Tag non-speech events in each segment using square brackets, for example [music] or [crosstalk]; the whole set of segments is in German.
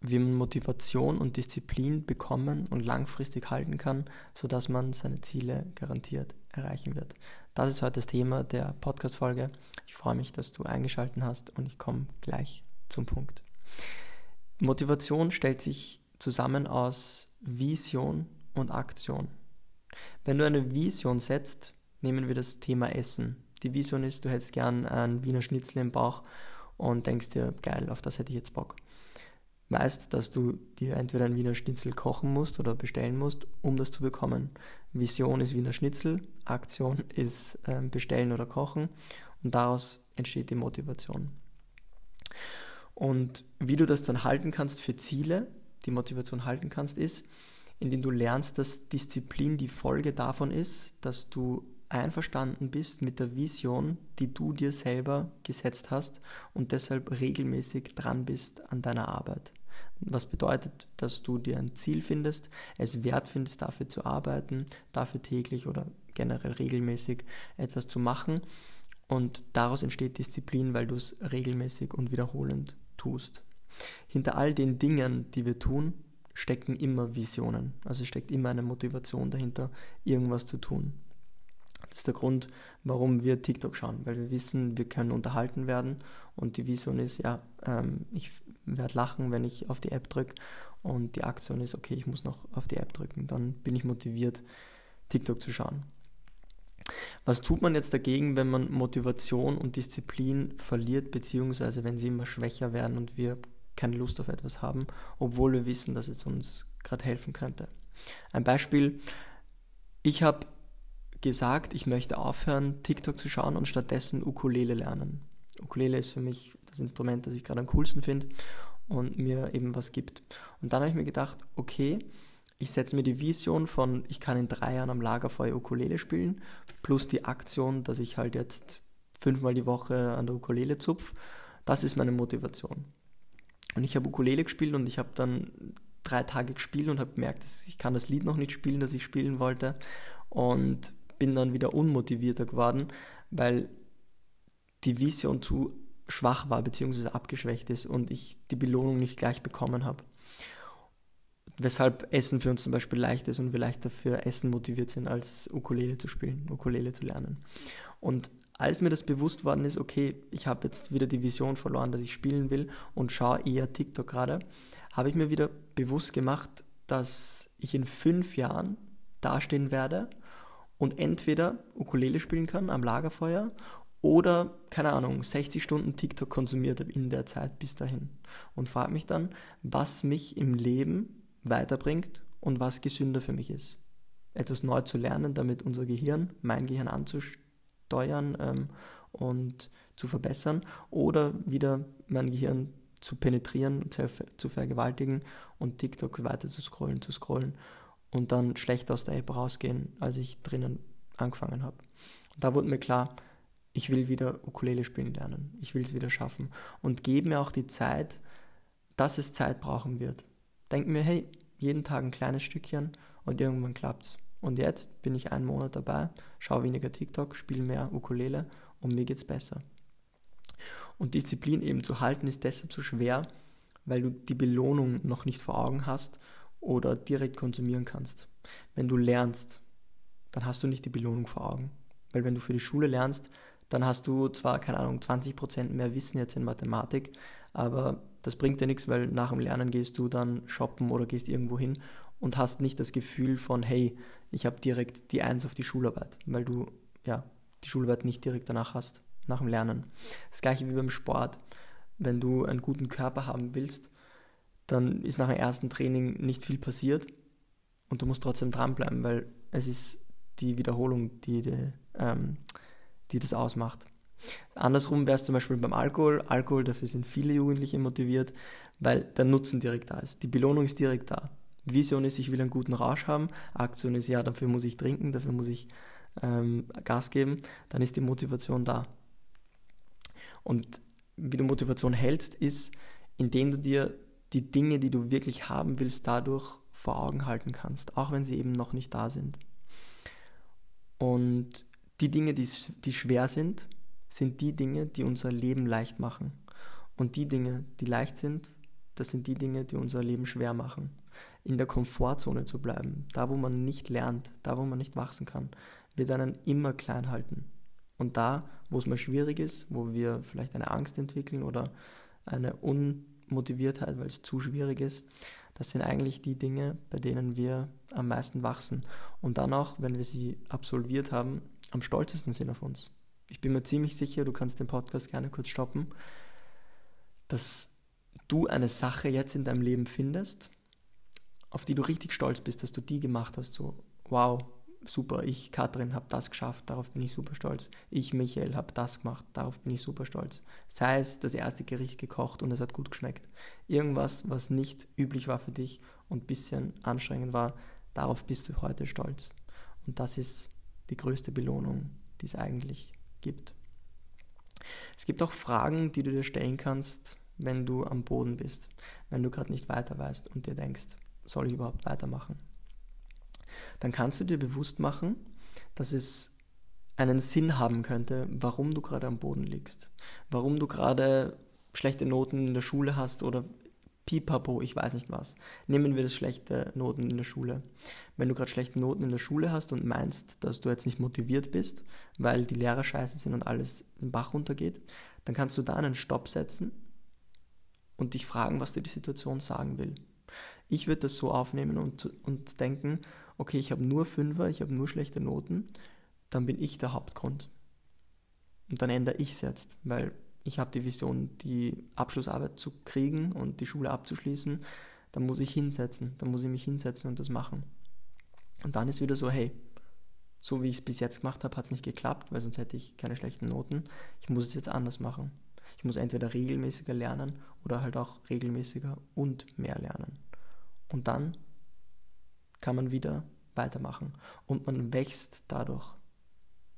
wie man Motivation und Disziplin bekommen und langfristig halten kann, sodass man seine Ziele garantiert erreichen wird. Das ist heute das Thema der Podcast-Folge. Ich freue mich, dass du eingeschaltet hast und ich komme gleich zum Punkt. Motivation stellt sich zusammen aus Vision und Aktion. Wenn du eine Vision setzt, nehmen wir das Thema Essen. Die Vision ist, du hättest gern ein Wiener Schnitzel im Bauch und denkst dir, geil, auf das hätte ich jetzt Bock weißt, dass du dir entweder ein Wiener Schnitzel kochen musst oder bestellen musst, um das zu bekommen. Vision ist Wiener Schnitzel, Aktion ist äh, bestellen oder kochen und daraus entsteht die Motivation. Und wie du das dann halten kannst für Ziele, die Motivation halten kannst, ist, indem du lernst, dass Disziplin die Folge davon ist, dass du einverstanden bist mit der Vision, die du dir selber gesetzt hast und deshalb regelmäßig dran bist an deiner Arbeit. Was bedeutet, dass du dir ein Ziel findest, es wert findest, dafür zu arbeiten, dafür täglich oder generell regelmäßig etwas zu machen und daraus entsteht Disziplin, weil du es regelmäßig und wiederholend tust. Hinter all den Dingen, die wir tun, stecken immer Visionen. Also steckt immer eine Motivation dahinter, irgendwas zu tun. Das ist der Grund, warum wir TikTok schauen, weil wir wissen, wir können unterhalten werden und die Vision ist, ja, ähm, ich werde lachen, wenn ich auf die App drücke und die Aktion ist, okay, ich muss noch auf die App drücken, dann bin ich motiviert, TikTok zu schauen. Was tut man jetzt dagegen, wenn man Motivation und Disziplin verliert, beziehungsweise wenn sie immer schwächer werden und wir keine Lust auf etwas haben, obwohl wir wissen, dass es uns gerade helfen könnte? Ein Beispiel, ich habe gesagt, ich möchte aufhören, TikTok zu schauen und stattdessen Ukulele lernen. Ukulele ist für mich das Instrument, das ich gerade am coolsten finde und mir eben was gibt. Und dann habe ich mir gedacht, okay, ich setze mir die Vision von, ich kann in drei Jahren am Lagerfeuer Ukulele spielen, plus die Aktion, dass ich halt jetzt fünfmal die Woche an der Ukulele zupf. Das ist meine Motivation. Und ich habe Ukulele gespielt und ich habe dann drei Tage gespielt und habe gemerkt, ich kann das Lied noch nicht spielen, das ich spielen wollte. Und bin dann wieder unmotivierter geworden, weil die Vision zu schwach war bzw. abgeschwächt ist und ich die Belohnung nicht gleich bekommen habe. Weshalb Essen für uns zum Beispiel leicht ist und wir leichter für Essen motiviert sind, als Ukulele zu spielen, Ukulele zu lernen. Und als mir das bewusst worden ist, okay, ich habe jetzt wieder die Vision verloren, dass ich spielen will und schaue eher TikTok gerade, habe ich mir wieder bewusst gemacht, dass ich in fünf Jahren dastehen werde und entweder Ukulele spielen kann am Lagerfeuer oder, keine Ahnung, 60 Stunden TikTok konsumiert habe in der Zeit bis dahin. Und frage mich dann, was mich im Leben weiterbringt und was gesünder für mich ist. Etwas neu zu lernen, damit unser Gehirn, mein Gehirn anzusteuern ähm, und zu verbessern oder wieder mein Gehirn zu penetrieren, zu, zu vergewaltigen und TikTok weiter zu scrollen, zu scrollen und dann schlecht aus der App rausgehen, als ich drinnen angefangen habe. Da wurde mir klar, ich will wieder Ukulele spielen lernen. Ich will es wieder schaffen. Und gebe mir auch die Zeit, dass es Zeit brauchen wird. Denke mir, hey, jeden Tag ein kleines Stückchen und irgendwann klappt's. Und jetzt bin ich einen Monat dabei, schaue weniger TikTok, spiele mehr Ukulele und mir geht's besser. Und Disziplin eben zu halten ist deshalb so schwer, weil du die Belohnung noch nicht vor Augen hast oder direkt konsumieren kannst. Wenn du lernst, dann hast du nicht die Belohnung vor Augen. Weil wenn du für die Schule lernst, dann hast du zwar, keine Ahnung, 20% mehr Wissen jetzt in Mathematik, aber das bringt dir nichts, weil nach dem Lernen gehst du dann shoppen oder gehst irgendwo hin und hast nicht das Gefühl von, hey, ich habe direkt die Eins auf die Schularbeit, weil du ja die Schularbeit nicht direkt danach hast, nach dem Lernen. Das gleiche wie beim Sport. Wenn du einen guten Körper haben willst, dann ist nach dem ersten Training nicht viel passiert und du musst trotzdem dranbleiben, weil es ist die Wiederholung, die, die, ähm, die das ausmacht. Andersrum wäre es zum Beispiel beim Alkohol. Alkohol, dafür sind viele Jugendliche motiviert, weil der Nutzen direkt da ist. Die Belohnung ist direkt da. Vision ist, ich will einen guten Rausch haben. Aktion ist, ja, dafür muss ich trinken, dafür muss ich ähm, Gas geben. Dann ist die Motivation da. Und wie du Motivation hältst, ist, indem du dir die Dinge, die du wirklich haben willst, dadurch vor Augen halten kannst, auch wenn sie eben noch nicht da sind. Und die Dinge, die, die schwer sind, sind die Dinge, die unser Leben leicht machen. Und die Dinge, die leicht sind, das sind die Dinge, die unser Leben schwer machen. In der Komfortzone zu bleiben, da wo man nicht lernt, da wo man nicht wachsen kann, wird einen immer klein halten. Und da, wo es mal schwierig ist, wo wir vielleicht eine Angst entwickeln oder eine Unmotiviertheit, weil es zu schwierig ist, das sind eigentlich die Dinge, bei denen wir am meisten wachsen. Und dann auch, wenn wir sie absolviert haben, am stolzesten sind auf uns. Ich bin mir ziemlich sicher, du kannst den Podcast gerne kurz stoppen, dass du eine Sache jetzt in deinem Leben findest, auf die du richtig stolz bist, dass du die gemacht hast. So, wow, super, ich, Katrin, habe das geschafft, darauf bin ich super stolz. Ich, Michael, habe das gemacht, darauf bin ich super stolz. Sei es das erste Gericht gekocht und es hat gut geschmeckt. Irgendwas, was nicht üblich war für dich und ein bisschen anstrengend war, darauf bist du heute stolz. Und das ist die größte Belohnung, die es eigentlich gibt. Es gibt auch Fragen, die du dir stellen kannst, wenn du am Boden bist, wenn du gerade nicht weiter weißt und dir denkst, soll ich überhaupt weitermachen? Dann kannst du dir bewusst machen, dass es einen Sinn haben könnte, warum du gerade am Boden liegst, warum du gerade schlechte Noten in der Schule hast oder pipapo, ich weiß nicht was. Nehmen wir das schlechte Noten in der Schule. Wenn du gerade schlechte Noten in der Schule hast und meinst, dass du jetzt nicht motiviert bist, weil die Lehrer scheiße sind und alles den Bach runtergeht, dann kannst du da einen Stopp setzen und dich fragen, was dir die Situation sagen will. Ich würde das so aufnehmen und, und denken, okay, ich habe nur Fünfer, ich habe nur schlechte Noten, dann bin ich der Hauptgrund. Und dann ändere ich es jetzt, weil ich habe die Vision, die Abschlussarbeit zu kriegen und die Schule abzuschließen, dann muss ich hinsetzen, dann muss ich mich hinsetzen und das machen. Und dann ist wieder so, hey, so wie ich es bis jetzt gemacht habe, hat es nicht geklappt, weil sonst hätte ich keine schlechten Noten. Ich muss es jetzt anders machen. Ich muss entweder regelmäßiger lernen oder halt auch regelmäßiger und mehr lernen. Und dann kann man wieder weitermachen. Und man wächst dadurch.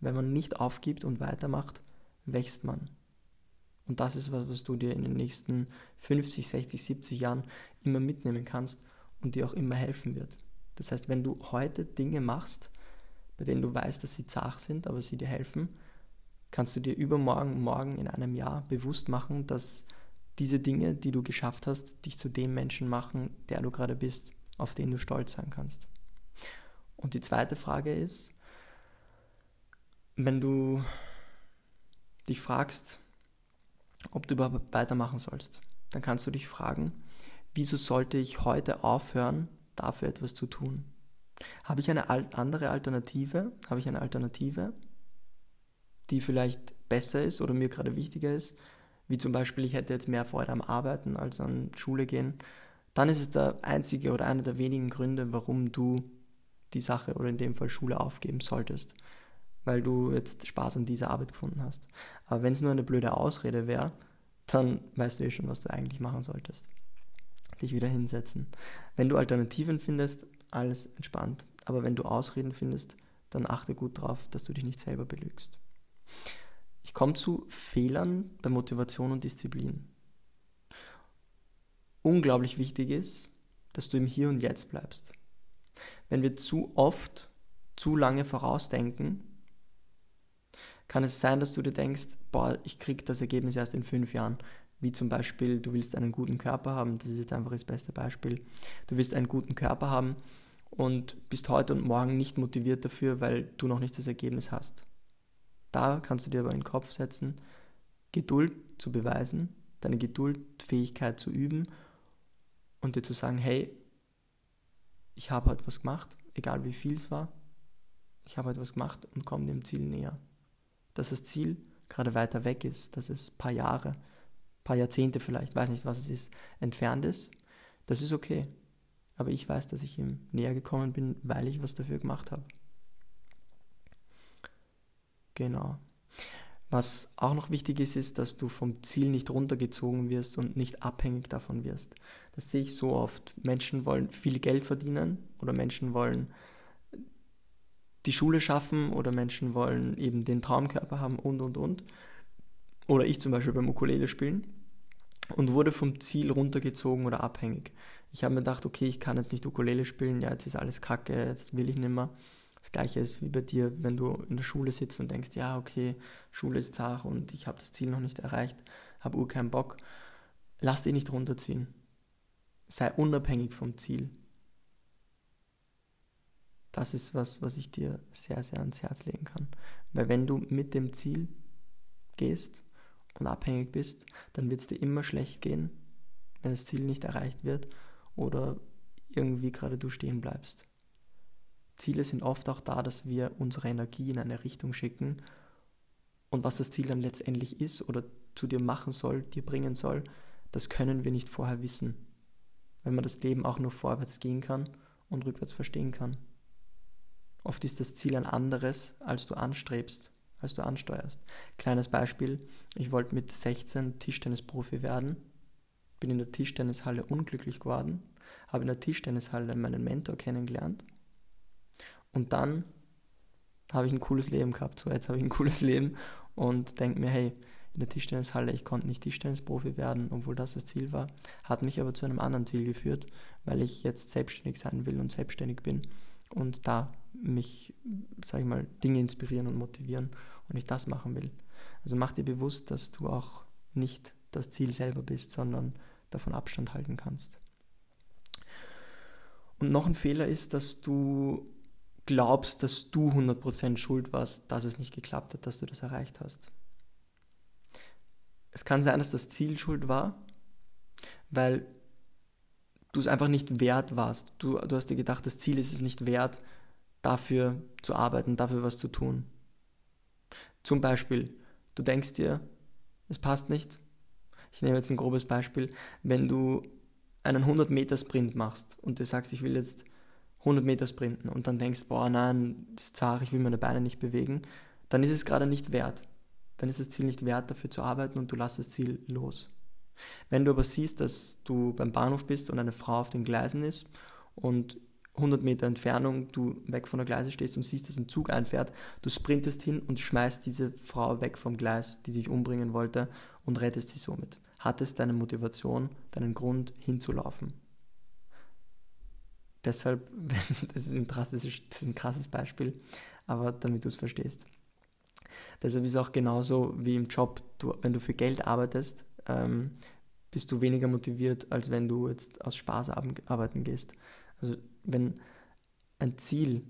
Wenn man nicht aufgibt und weitermacht, wächst man. Und das ist was, was du dir in den nächsten 50, 60, 70 Jahren immer mitnehmen kannst und dir auch immer helfen wird. Das heißt, wenn du heute Dinge machst, bei denen du weißt, dass sie zart sind, aber sie dir helfen, kannst du dir übermorgen, morgen in einem Jahr bewusst machen, dass diese Dinge, die du geschafft hast, dich zu dem Menschen machen, der du gerade bist, auf den du stolz sein kannst. Und die zweite Frage ist, wenn du dich fragst, ob du überhaupt weitermachen sollst. Dann kannst du dich fragen, wieso sollte ich heute aufhören, dafür etwas zu tun? Habe ich eine andere Alternative? Habe ich eine Alternative, die vielleicht besser ist oder mir gerade wichtiger ist? Wie zum Beispiel, ich hätte jetzt mehr Freude am Arbeiten als an Schule gehen. Dann ist es der einzige oder einer der wenigen Gründe, warum du die Sache oder in dem Fall Schule aufgeben solltest weil du jetzt Spaß an dieser Arbeit gefunden hast. Aber wenn es nur eine blöde Ausrede wäre, dann weißt du eh schon, was du eigentlich machen solltest. Dich wieder hinsetzen. Wenn du Alternativen findest, alles entspannt. Aber wenn du Ausreden findest, dann achte gut darauf, dass du dich nicht selber belügst. Ich komme zu Fehlern bei Motivation und Disziplin. Unglaublich wichtig ist, dass du im Hier und Jetzt bleibst. Wenn wir zu oft zu lange vorausdenken, kann es sein, dass du dir denkst, boah, ich kriege das Ergebnis erst in fünf Jahren. Wie zum Beispiel, du willst einen guten Körper haben, das ist jetzt einfach das beste Beispiel. Du willst einen guten Körper haben und bist heute und morgen nicht motiviert dafür, weil du noch nicht das Ergebnis hast. Da kannst du dir aber in den Kopf setzen, Geduld zu beweisen, deine Geduldfähigkeit zu üben und dir zu sagen, hey, ich habe heute was gemacht, egal wie viel es war, ich habe etwas gemacht und komme dem Ziel näher dass das Ziel gerade weiter weg ist, dass es ein paar Jahre, ein paar Jahrzehnte vielleicht, weiß nicht, was es ist, entfernt ist, das ist okay. Aber ich weiß, dass ich ihm näher gekommen bin, weil ich was dafür gemacht habe. Genau. Was auch noch wichtig ist, ist, dass du vom Ziel nicht runtergezogen wirst und nicht abhängig davon wirst. Das sehe ich so oft. Menschen wollen viel Geld verdienen oder Menschen wollen die Schule schaffen oder Menschen wollen eben den Traumkörper haben und und und. Oder ich zum Beispiel beim Ukulele spielen und wurde vom Ziel runtergezogen oder abhängig. Ich habe mir gedacht, okay, ich kann jetzt nicht Ukulele spielen, ja, jetzt ist alles kacke, jetzt will ich nicht mehr. Das gleiche ist wie bei dir, wenn du in der Schule sitzt und denkst, ja, okay, Schule ist zart und ich habe das Ziel noch nicht erreicht, habe ur keinen Bock. Lass dich nicht runterziehen. sei unabhängig vom Ziel. Das ist was, was ich dir sehr, sehr ans Herz legen kann. Weil wenn du mit dem Ziel gehst und abhängig bist, dann wird es dir immer schlecht gehen, wenn das Ziel nicht erreicht wird oder irgendwie gerade du stehen bleibst. Ziele sind oft auch da, dass wir unsere Energie in eine Richtung schicken und was das Ziel dann letztendlich ist oder zu dir machen soll, dir bringen soll, das können wir nicht vorher wissen, wenn man das Leben auch nur vorwärts gehen kann und rückwärts verstehen kann. Oft ist das Ziel ein anderes, als du anstrebst, als du ansteuerst. Kleines Beispiel, ich wollte mit 16 Tischtennisprofi werden, bin in der Tischtennishalle unglücklich geworden, habe in der Tischtennishalle meinen Mentor kennengelernt und dann habe ich ein cooles Leben gehabt. So, jetzt habe ich ein cooles Leben und denke mir, hey, in der Tischtennishalle, ich konnte nicht Tischtennisprofi werden, obwohl das das Ziel war, hat mich aber zu einem anderen Ziel geführt, weil ich jetzt selbstständig sein will und selbstständig bin und da mich, sage ich mal, Dinge inspirieren und motivieren und ich das machen will. Also mach dir bewusst, dass du auch nicht das Ziel selber bist, sondern davon Abstand halten kannst. Und noch ein Fehler ist, dass du glaubst, dass du 100% schuld warst, dass es nicht geklappt hat, dass du das erreicht hast. Es kann sein, dass das Ziel schuld war, weil du es einfach nicht wert warst. Du, du hast dir gedacht, das Ziel ist es nicht wert, dafür zu arbeiten, dafür was zu tun. Zum Beispiel, du denkst dir, es passt nicht. Ich nehme jetzt ein grobes Beispiel. Wenn du einen 100 Meter Sprint machst und du sagst, ich will jetzt 100 Meter sprinten und dann denkst, boah, nein, das ist zart, ich will meine Beine nicht bewegen, dann ist es gerade nicht wert. Dann ist das Ziel nicht wert, dafür zu arbeiten und du lässt das Ziel los. Wenn du aber siehst, dass du beim Bahnhof bist und eine Frau auf den Gleisen ist und 100 Meter Entfernung du weg von der Gleise stehst und siehst, dass ein Zug einfährt, du sprintest hin und schmeißt diese Frau weg vom Gleis, die sich umbringen wollte und rettest sie somit. Hattest deine Motivation, deinen Grund hinzulaufen. Deshalb, [laughs] das ist, ein krasses, das ist ein krasses Beispiel, aber damit du es verstehst. Deshalb ist es auch genauso wie im Job, du, wenn du für Geld arbeitest, ähm, bist du weniger motiviert, als wenn du jetzt aus Spaß arbeiten gehst. Also wenn ein Ziel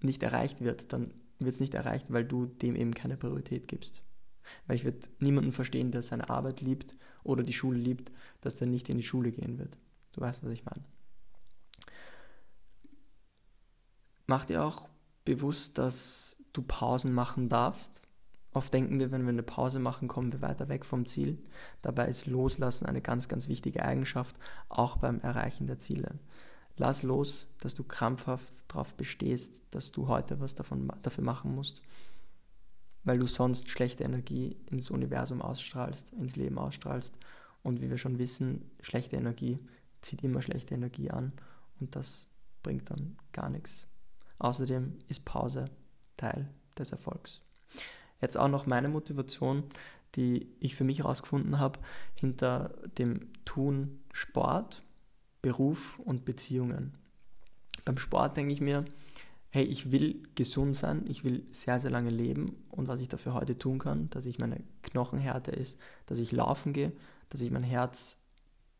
nicht erreicht wird, dann wird es nicht erreicht, weil du dem eben keine Priorität gibst. Weil ich würde niemanden verstehen, der seine Arbeit liebt oder die Schule liebt, dass der nicht in die Schule gehen wird. Du weißt, was ich meine. Mach dir auch bewusst, dass du Pausen machen darfst. Oft denken wir, wenn wir eine Pause machen, kommen wir weiter weg vom Ziel. Dabei ist Loslassen eine ganz, ganz wichtige Eigenschaft, auch beim Erreichen der Ziele. Lass los, dass du krampfhaft darauf bestehst, dass du heute was davon, dafür machen musst, weil du sonst schlechte Energie ins Universum ausstrahlst, ins Leben ausstrahlst. Und wie wir schon wissen, schlechte Energie zieht immer schlechte Energie an und das bringt dann gar nichts. Außerdem ist Pause Teil des Erfolgs. Jetzt auch noch meine Motivation, die ich für mich herausgefunden habe, hinter dem Tun Sport, Beruf und Beziehungen. Beim Sport denke ich mir, hey, ich will gesund sein, ich will sehr, sehr lange leben und was ich dafür heute tun kann, dass ich meine Knochenhärte ist, dass ich laufen gehe, dass ich mein Herz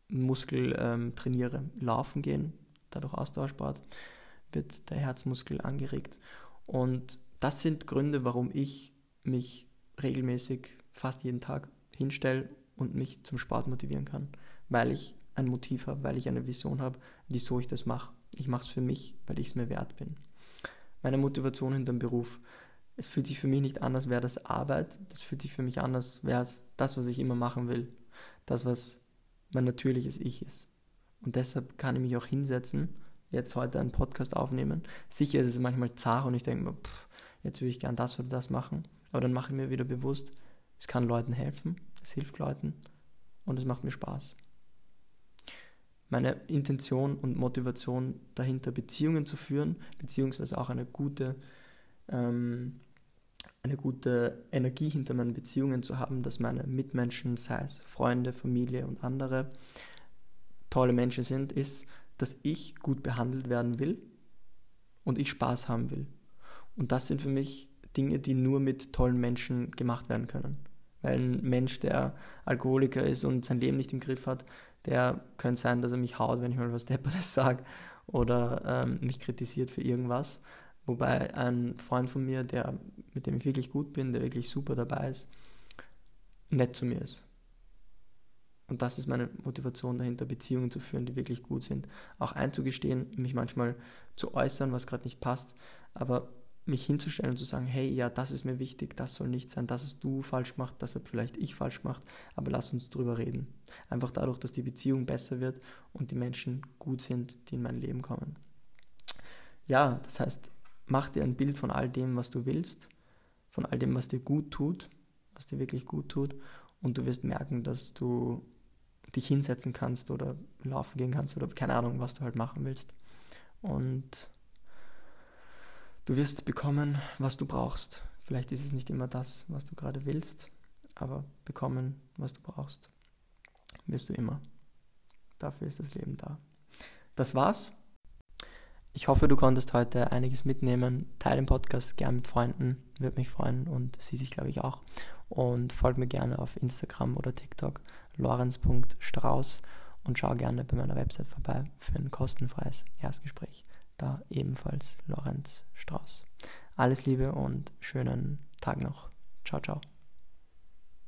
Muskel ähm, trainiere, laufen gehen, dadurch Ausdauersport, wird der Herzmuskel angeregt. Und das sind Gründe, warum ich mich regelmäßig fast jeden Tag hinstelle und mich zum Sport motivieren kann, weil ich ein Motiv habe, weil ich eine Vision habe, wieso ich das mache. Ich mache es für mich, weil ich es mir wert bin. Meine Motivation hinter dem Beruf. Es fühlt sich für mich nicht an, als wäre das Arbeit. Das fühlt sich für mich an, als wäre es das, was ich immer machen will. Das, was mein natürliches Ich ist. Und deshalb kann ich mich auch hinsetzen, jetzt heute einen Podcast aufnehmen. Sicher ist es manchmal zart und ich denke mir, pff, jetzt würde ich gern das oder das machen. Aber dann mache ich mir wieder bewusst, es kann Leuten helfen, es hilft Leuten und es macht mir Spaß. Meine Intention und Motivation dahinter, Beziehungen zu führen, beziehungsweise auch eine gute ähm, eine gute Energie hinter meinen Beziehungen zu haben, dass meine Mitmenschen, sei es Freunde, Familie und andere, tolle Menschen sind, ist, dass ich gut behandelt werden will und ich Spaß haben will. Und das sind für mich Dinge, die nur mit tollen Menschen gemacht werden können. Weil ein Mensch, der Alkoholiker ist und sein Leben nicht im Griff hat, Der könnte sein, dass er mich haut, wenn ich mal was Deppertes sage oder ähm, mich kritisiert für irgendwas. Wobei ein Freund von mir, der, mit dem ich wirklich gut bin, der wirklich super dabei ist, nett zu mir ist. Und das ist meine Motivation dahinter, Beziehungen zu führen, die wirklich gut sind. Auch einzugestehen, mich manchmal zu äußern, was gerade nicht passt, aber mich hinzustellen und zu sagen, hey, ja, das ist mir wichtig, das soll nicht sein, das hast du falsch gemacht, das habe vielleicht ich falsch gemacht, aber lass uns drüber reden. Einfach dadurch, dass die Beziehung besser wird und die Menschen gut sind, die in mein Leben kommen. Ja, das heißt, mach dir ein Bild von all dem, was du willst, von all dem, was dir gut tut, was dir wirklich gut tut und du wirst merken, dass du dich hinsetzen kannst oder laufen gehen kannst oder keine Ahnung, was du halt machen willst. Und du wirst bekommen, was du brauchst. Vielleicht ist es nicht immer das, was du gerade willst, aber bekommen, was du brauchst, wirst du immer. Dafür ist das Leben da. Das war's. Ich hoffe, du konntest heute einiges mitnehmen. Teile den Podcast gern mit Freunden, würde mich freuen und sie sich, glaube ich, auch. Und folge mir gerne auf Instagram oder TikTok lorenz.strauß und schau gerne bei meiner Website vorbei für ein kostenfreies Erstgespräch. Da ebenfalls Lorenz Strauß. Alles Liebe und schönen Tag noch. Ciao, ciao.